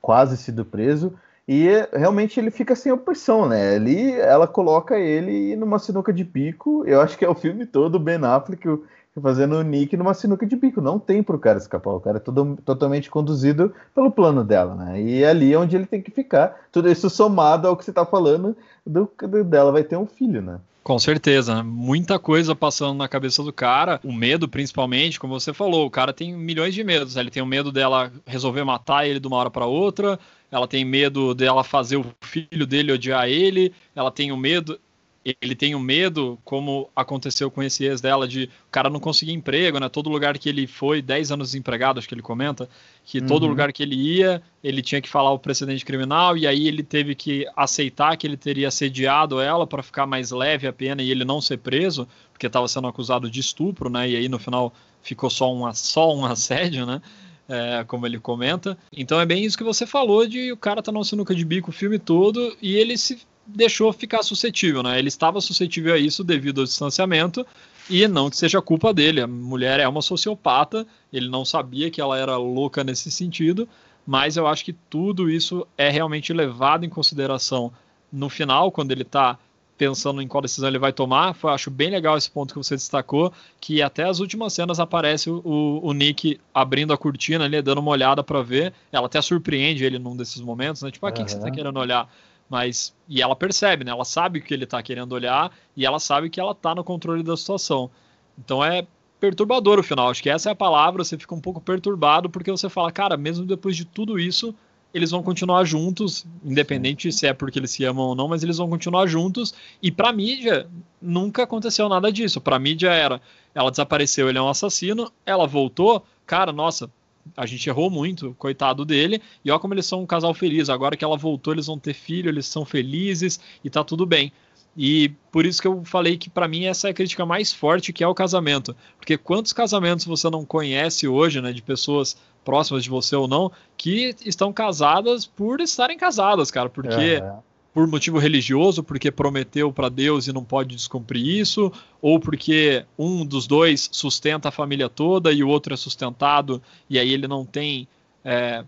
quase sido preso. E realmente ele fica sem opção, né? Ali ela coloca ele numa sinuca de pico. Eu acho que é o filme todo, Ben Affleck fazendo o Nick numa sinuca de pico. Não tem pro cara escapar. O cara é todo, totalmente conduzido pelo plano dela, né? E é ali onde ele tem que ficar. Tudo isso somado ao que você tá falando do, do dela vai ter um filho, né? Com certeza, muita coisa passando na cabeça do cara, o medo principalmente, como você falou, o cara tem milhões de medos, ele tem o medo dela resolver matar ele de uma hora para outra, ela tem medo dela fazer o filho dele odiar ele, ela tem o medo, ele tem o medo, como aconteceu com esse ex dela, de o cara não conseguir emprego, né? Todo lugar que ele foi, 10 anos desempregado, acho que ele comenta, que uhum. todo lugar que ele ia, ele tinha que falar o precedente criminal, e aí ele teve que aceitar que ele teria assediado ela para ficar mais leve a pena e ele não ser preso, porque estava sendo acusado de estupro, né? E aí no final ficou só um, só um assédio, né? É, como ele comenta. Então é bem isso que você falou de o cara tá no sinuca de bico o filme todo e ele se deixou ficar suscetível, né? Ele estava suscetível a isso devido ao distanciamento e não que seja culpa dele. A mulher é uma sociopata, ele não sabia que ela era louca nesse sentido, mas eu acho que tudo isso é realmente levado em consideração no final, quando ele está pensando em qual decisão ele vai tomar. Eu acho bem legal esse ponto que você destacou, que até as últimas cenas aparece o, o Nick abrindo a cortina ali, dando uma olhada para ver. Ela até surpreende ele num desses momentos, né? Tipo, ah, o uhum. que, que você está querendo olhar? Mas. E ela percebe, né? Ela sabe o que ele tá querendo olhar e ela sabe que ela tá no controle da situação. Então é perturbador o final. Acho que essa é a palavra. Você fica um pouco perturbado porque você fala, cara, mesmo depois de tudo isso, eles vão continuar juntos, independente se é porque eles se amam ou não, mas eles vão continuar juntos. E pra mídia, nunca aconteceu nada disso. Pra mídia era, ela desapareceu, ele é um assassino, ela voltou, cara, nossa, a gente errou muito, coitado dele, e olha como eles são um casal feliz. Agora que ela voltou, eles vão ter filho, eles são felizes e tá tudo bem. E por isso que eu falei que para mim essa é a crítica mais forte que é o casamento. Porque quantos casamentos você não conhece hoje, né, de pessoas próximas de você ou não, que estão casadas por estarem casadas, cara, porque uhum por motivo religioso, porque prometeu para Deus e não pode descumprir isso, ou porque um dos dois sustenta a família toda e o outro é sustentado e aí ele não tem é,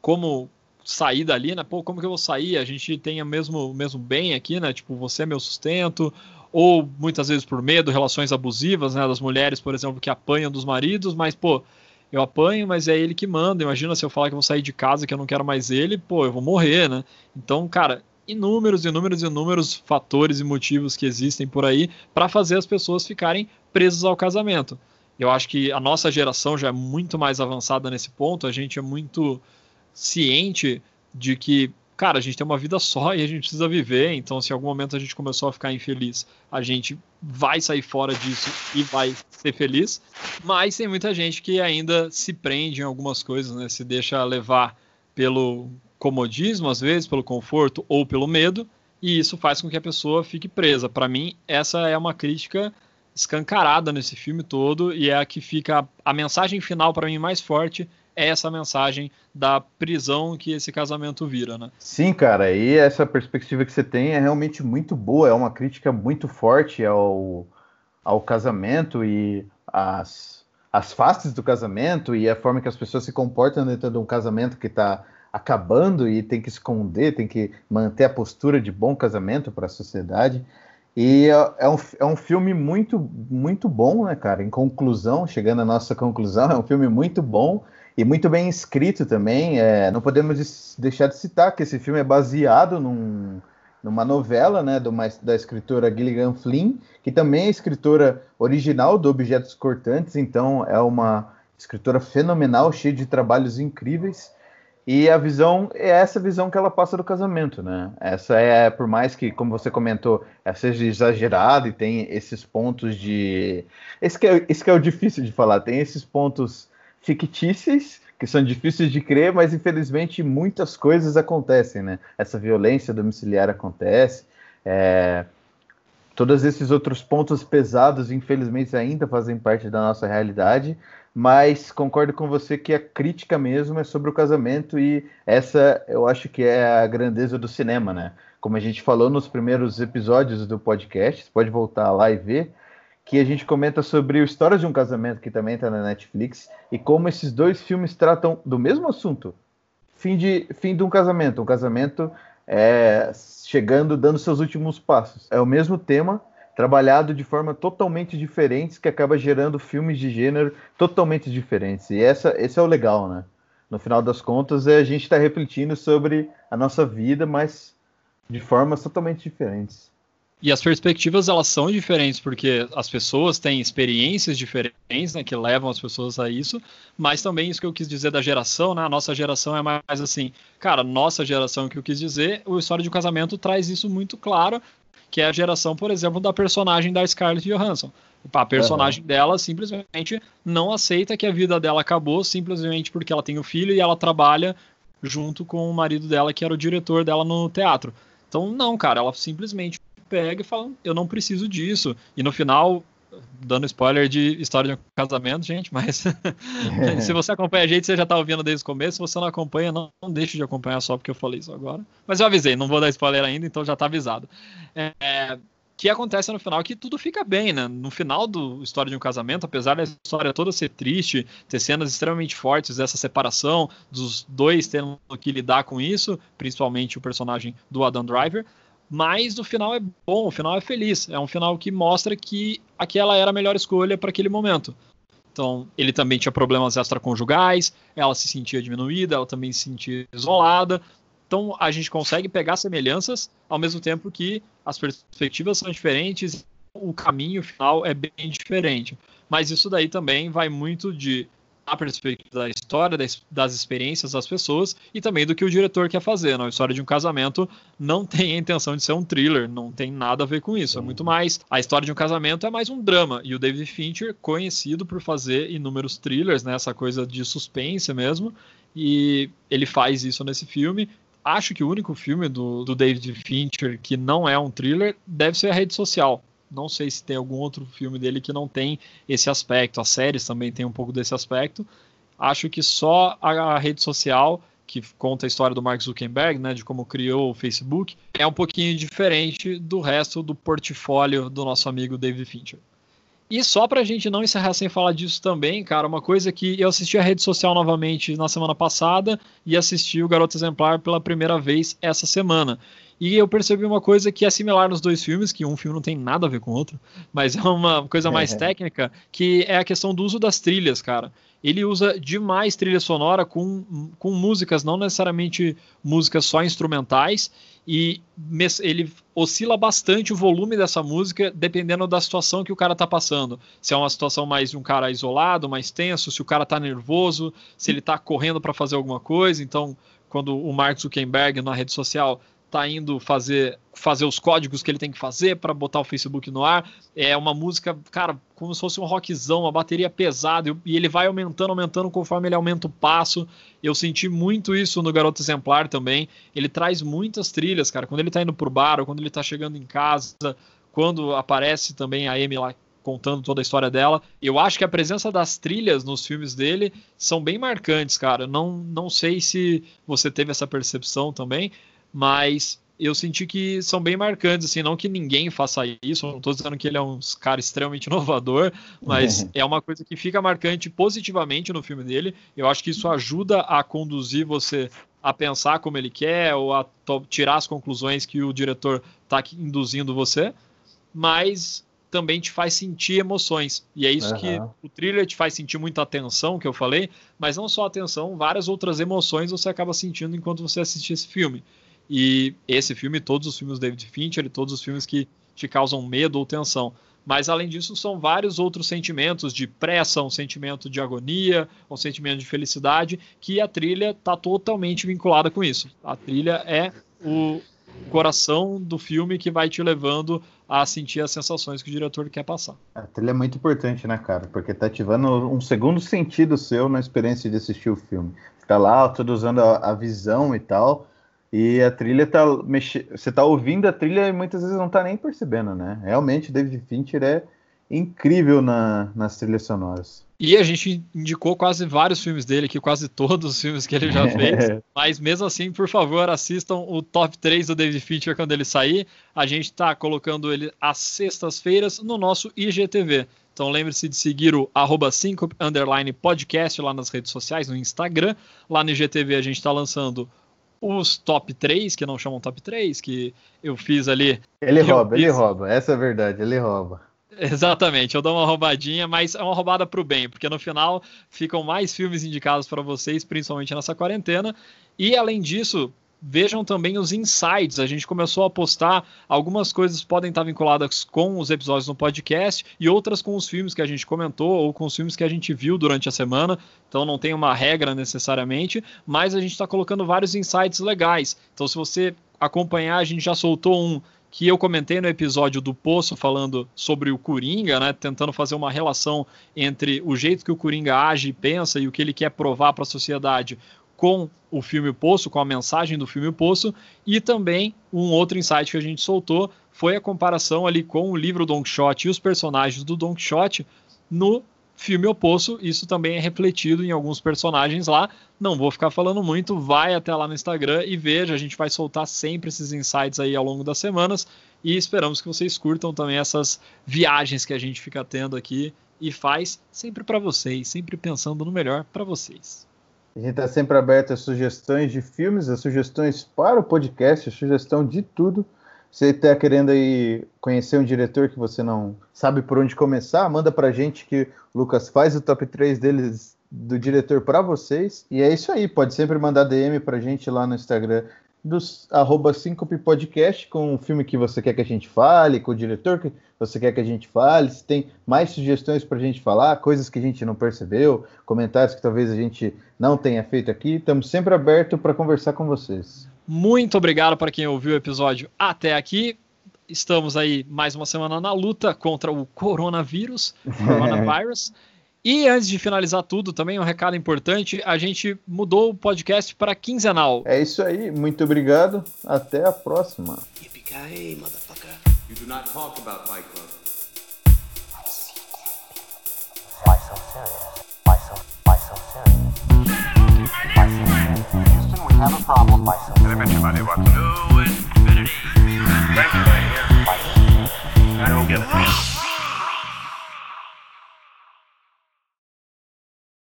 como sair dali, né? Pô, como que eu vou sair? A gente tem o mesmo, mesmo bem aqui, né? Tipo, você é meu sustento, ou muitas vezes por medo, relações abusivas, né? Das mulheres, por exemplo, que apanham dos maridos, mas, pô, eu apanho, mas é ele que manda. Imagina se eu falar que eu vou sair de casa, que eu não quero mais ele, pô, eu vou morrer, né? Então, cara, inúmeros, inúmeros, inúmeros fatores e motivos que existem por aí para fazer as pessoas ficarem presas ao casamento. Eu acho que a nossa geração já é muito mais avançada nesse ponto, a gente é muito ciente de que, cara, a gente tem uma vida só e a gente precisa viver, então se em algum momento a gente começou a ficar infeliz, a gente vai sair fora disso e vai ser feliz, mas tem muita gente que ainda se prende em algumas coisas, né, se deixa levar pelo comodismo, às vezes, pelo conforto ou pelo medo, e isso faz com que a pessoa fique presa. Para mim, essa é uma crítica escancarada nesse filme todo e é a que fica a mensagem final para mim mais forte é essa mensagem da prisão que esse casamento vira, né? Sim, cara, e essa perspectiva que você tem é realmente muito boa, é uma crítica muito forte ao, ao casamento e as, as faces do casamento e a forma que as pessoas se comportam dentro de um casamento que está acabando e tem que esconder, tem que manter a postura de bom casamento para a sociedade. E é, é um, é um filme muito, muito bom, né, cara? Em conclusão, chegando à nossa conclusão, é um filme muito bom e muito bem escrito também. É, não podemos deixar de citar que esse filme é baseado num, numa novela né, do, da escritora Gilligan Flynn, que também é escritora original do Objetos Cortantes, então é uma escritora fenomenal, cheia de trabalhos incríveis. E a visão é essa visão que ela passa do casamento, né? Essa é, por mais que, como você comentou, seja exagerada e tem esses pontos de. Esse que, é, esse que é o difícil de falar, tem esses pontos fictícios que são difíceis de crer, mas infelizmente muitas coisas acontecem, né? Essa violência domiciliar acontece, é... todos esses outros pontos pesados, infelizmente, ainda fazem parte da nossa realidade, mas concordo com você que a crítica mesmo é sobre o casamento e essa eu acho que é a grandeza do cinema, né? Como a gente falou nos primeiros episódios do podcast, você pode voltar lá e ver que a gente comenta sobre o História de um Casamento, que também está na Netflix, e como esses dois filmes tratam do mesmo assunto. Fim de, fim de um casamento, um casamento é, chegando, dando seus últimos passos. É o mesmo tema, trabalhado de forma totalmente diferente, que acaba gerando filmes de gênero totalmente diferentes. E essa, esse é o legal, né? No final das contas, é a gente está refletindo sobre a nossa vida, mas de formas totalmente diferentes. E as perspectivas elas são diferentes porque as pessoas têm experiências diferentes, né, que levam as pessoas a isso, mas também isso que eu quis dizer da geração, né? A nossa geração é mais assim, cara, nossa geração que eu quis dizer, o História de um Casamento traz isso muito claro, que é a geração, por exemplo, da personagem da Scarlett Johansson. A personagem uhum. dela simplesmente não aceita que a vida dela acabou simplesmente porque ela tem o um filho e ela trabalha junto com o marido dela, que era o diretor dela no teatro. Então, não, cara, ela simplesmente pega e fala: eu não preciso disso. E no final, dando spoiler de história de um casamento, gente, mas se você acompanha a gente, você já tá ouvindo desde o começo. Se você não acompanha, não, não deixe de acompanhar só porque eu falei isso agora. Mas eu avisei, não vou dar spoiler ainda, então já tá avisado. É, que acontece no final que tudo fica bem, né? No final do História de um Casamento, apesar da história toda ser triste, ter cenas extremamente fortes dessa separação, dos dois tendo que lidar com isso, principalmente o personagem do Adam Driver, mas o final é bom, o final é feliz. É um final que mostra que aquela era a melhor escolha para aquele momento. Então, ele também tinha problemas extraconjugais, ela se sentia diminuída, ela também se sentia isolada. Então, a gente consegue pegar semelhanças, ao mesmo tempo que as perspectivas são diferentes, o caminho final é bem diferente. Mas isso daí também vai muito de a perspectiva da história, das, experiências das pessoas e também do que o diretor quer fazer. Né? A história de um casamento não tem a intenção de ser um thriller, não tem nada a ver com isso. É muito mais. A história de um casamento é mais um drama. E o David Fincher, conhecido por fazer inúmeros thrillers, né? essa coisa de suspense mesmo, e ele faz isso nesse filme. Acho que o único filme do, do David Fincher que não é um thriller deve ser a rede social. Não sei se tem algum outro filme dele que não tem esse aspecto. As séries também tem um pouco desse aspecto. Acho que só a rede social que conta a história do Mark Zuckerberg, né, de como criou o Facebook, é um pouquinho diferente do resto do portfólio do nosso amigo David Fincher. E só pra gente não encerrar sem falar disso também, cara, uma coisa que eu assisti a rede social novamente na semana passada e assisti o Garoto Exemplar pela primeira vez essa semana. E eu percebi uma coisa que é similar nos dois filmes, que um filme não tem nada a ver com o outro, mas é uma coisa mais é. técnica, que é a questão do uso das trilhas, cara. Ele usa demais trilha sonora com, com músicas, não necessariamente músicas só instrumentais, e ele oscila bastante o volume dessa música dependendo da situação que o cara tá passando. Se é uma situação mais de um cara isolado, mais tenso, se o cara tá nervoso, se ele tá correndo para fazer alguma coisa. Então, quando o Mark Zuckerberg na rede social tá indo fazer, fazer os códigos que ele tem que fazer para botar o Facebook no ar. É uma música, cara, como se fosse um rockzão, uma bateria pesada, e ele vai aumentando, aumentando conforme ele aumenta o passo. Eu senti muito isso no Garoto Exemplar também. Ele traz muitas trilhas, cara. Quando ele tá indo pro bar, ou quando ele tá chegando em casa, quando aparece também a Amy lá contando toda a história dela. Eu acho que a presença das trilhas nos filmes dele são bem marcantes, cara. Não, não sei se você teve essa percepção também, mas eu senti que são bem marcantes, assim, não que ninguém faça isso, não estou dizendo que ele é um cara extremamente inovador, mas uhum. é uma coisa que fica marcante positivamente no filme dele. Eu acho que isso ajuda a conduzir você a pensar como ele quer ou a tirar as conclusões que o diretor está induzindo você, mas também te faz sentir emoções. E é isso uhum. que o thriller te faz sentir muita atenção, que eu falei, mas não só atenção, várias outras emoções você acaba sentindo enquanto você assiste esse filme. E esse filme, todos os filmes do David Fincher, todos os filmes que te causam medo ou tensão. Mas além disso, são vários outros sentimentos de pressa, um sentimento de agonia, um sentimento de felicidade, que a trilha está totalmente vinculada com isso. A trilha é o coração do filme que vai te levando a sentir as sensações que o diretor quer passar. A trilha é muito importante, né, cara? Porque tá ativando um segundo sentido seu na experiência de assistir o filme. Fica lá, tudo usando a visão e tal e a trilha tá mexe... você tá ouvindo a trilha e muitas vezes não tá nem percebendo, né? Realmente, David Fincher é incrível na, nas trilhas sonoras. E a gente indicou quase vários filmes dele aqui, quase todos os filmes que ele já fez. Mas mesmo assim, por favor, assistam o top 3 do David Fincher quando ele sair. A gente está colocando ele às sextas-feiras no nosso IGTV. Então lembre-se de seguir o arroba podcast lá nas redes sociais, no Instagram. Lá no IGTV a gente está lançando os top 3, que não chamam top 3, que eu fiz ali. Ele rouba, fiz... ele rouba, essa é a verdade, ele rouba. Exatamente, eu dou uma roubadinha, mas é uma roubada para o bem, porque no final ficam mais filmes indicados para vocês, principalmente nessa quarentena. E além disso, vejam também os insights. A gente começou a postar algumas coisas podem estar vinculadas com os episódios no podcast e outras com os filmes que a gente comentou ou com os filmes que a gente viu durante a semana. Então não tem uma regra necessariamente, mas a gente está colocando vários insights legais. Então se você acompanhar, a gente já soltou um que eu comentei no episódio do Poço falando sobre o Coringa, né, tentando fazer uma relação entre o jeito que o Coringa age e pensa e o que ele quer provar para a sociedade com o filme Poço, com a mensagem do filme Poço, e também um outro insight que a gente soltou foi a comparação ali com o livro Don Quixote e os personagens do Don Quixote no filme O Poço. Isso também é refletido em alguns personagens lá. Não vou ficar falando muito, vai até lá no Instagram e veja, a gente vai soltar sempre esses insights aí ao longo das semanas e esperamos que vocês curtam também essas viagens que a gente fica tendo aqui e faz sempre para vocês, sempre pensando no melhor para vocês. A gente está sempre aberto a sugestões de filmes, a sugestões para o podcast, a sugestão de tudo. Você está querendo aí conhecer um diretor que você não sabe por onde começar, manda para a gente que o Lucas faz o top 3 deles do diretor para vocês. E é isso aí, pode sempre mandar DM para a gente lá no Instagram dos arroba Syncope Podcast com o filme que você quer que a gente fale, com o diretor que você quer que a gente fale, se tem mais sugestões para a gente falar, coisas que a gente não percebeu, comentários que talvez a gente não tenha feito aqui, estamos sempre abertos para conversar com vocês. Muito obrigado para quem ouviu o episódio até aqui. Estamos aí mais uma semana na luta contra o coronavírus, coronavírus. E antes de finalizar tudo, também um recado importante: a gente mudou o podcast para quinzenal. É isso aí, muito obrigado, até a próxima.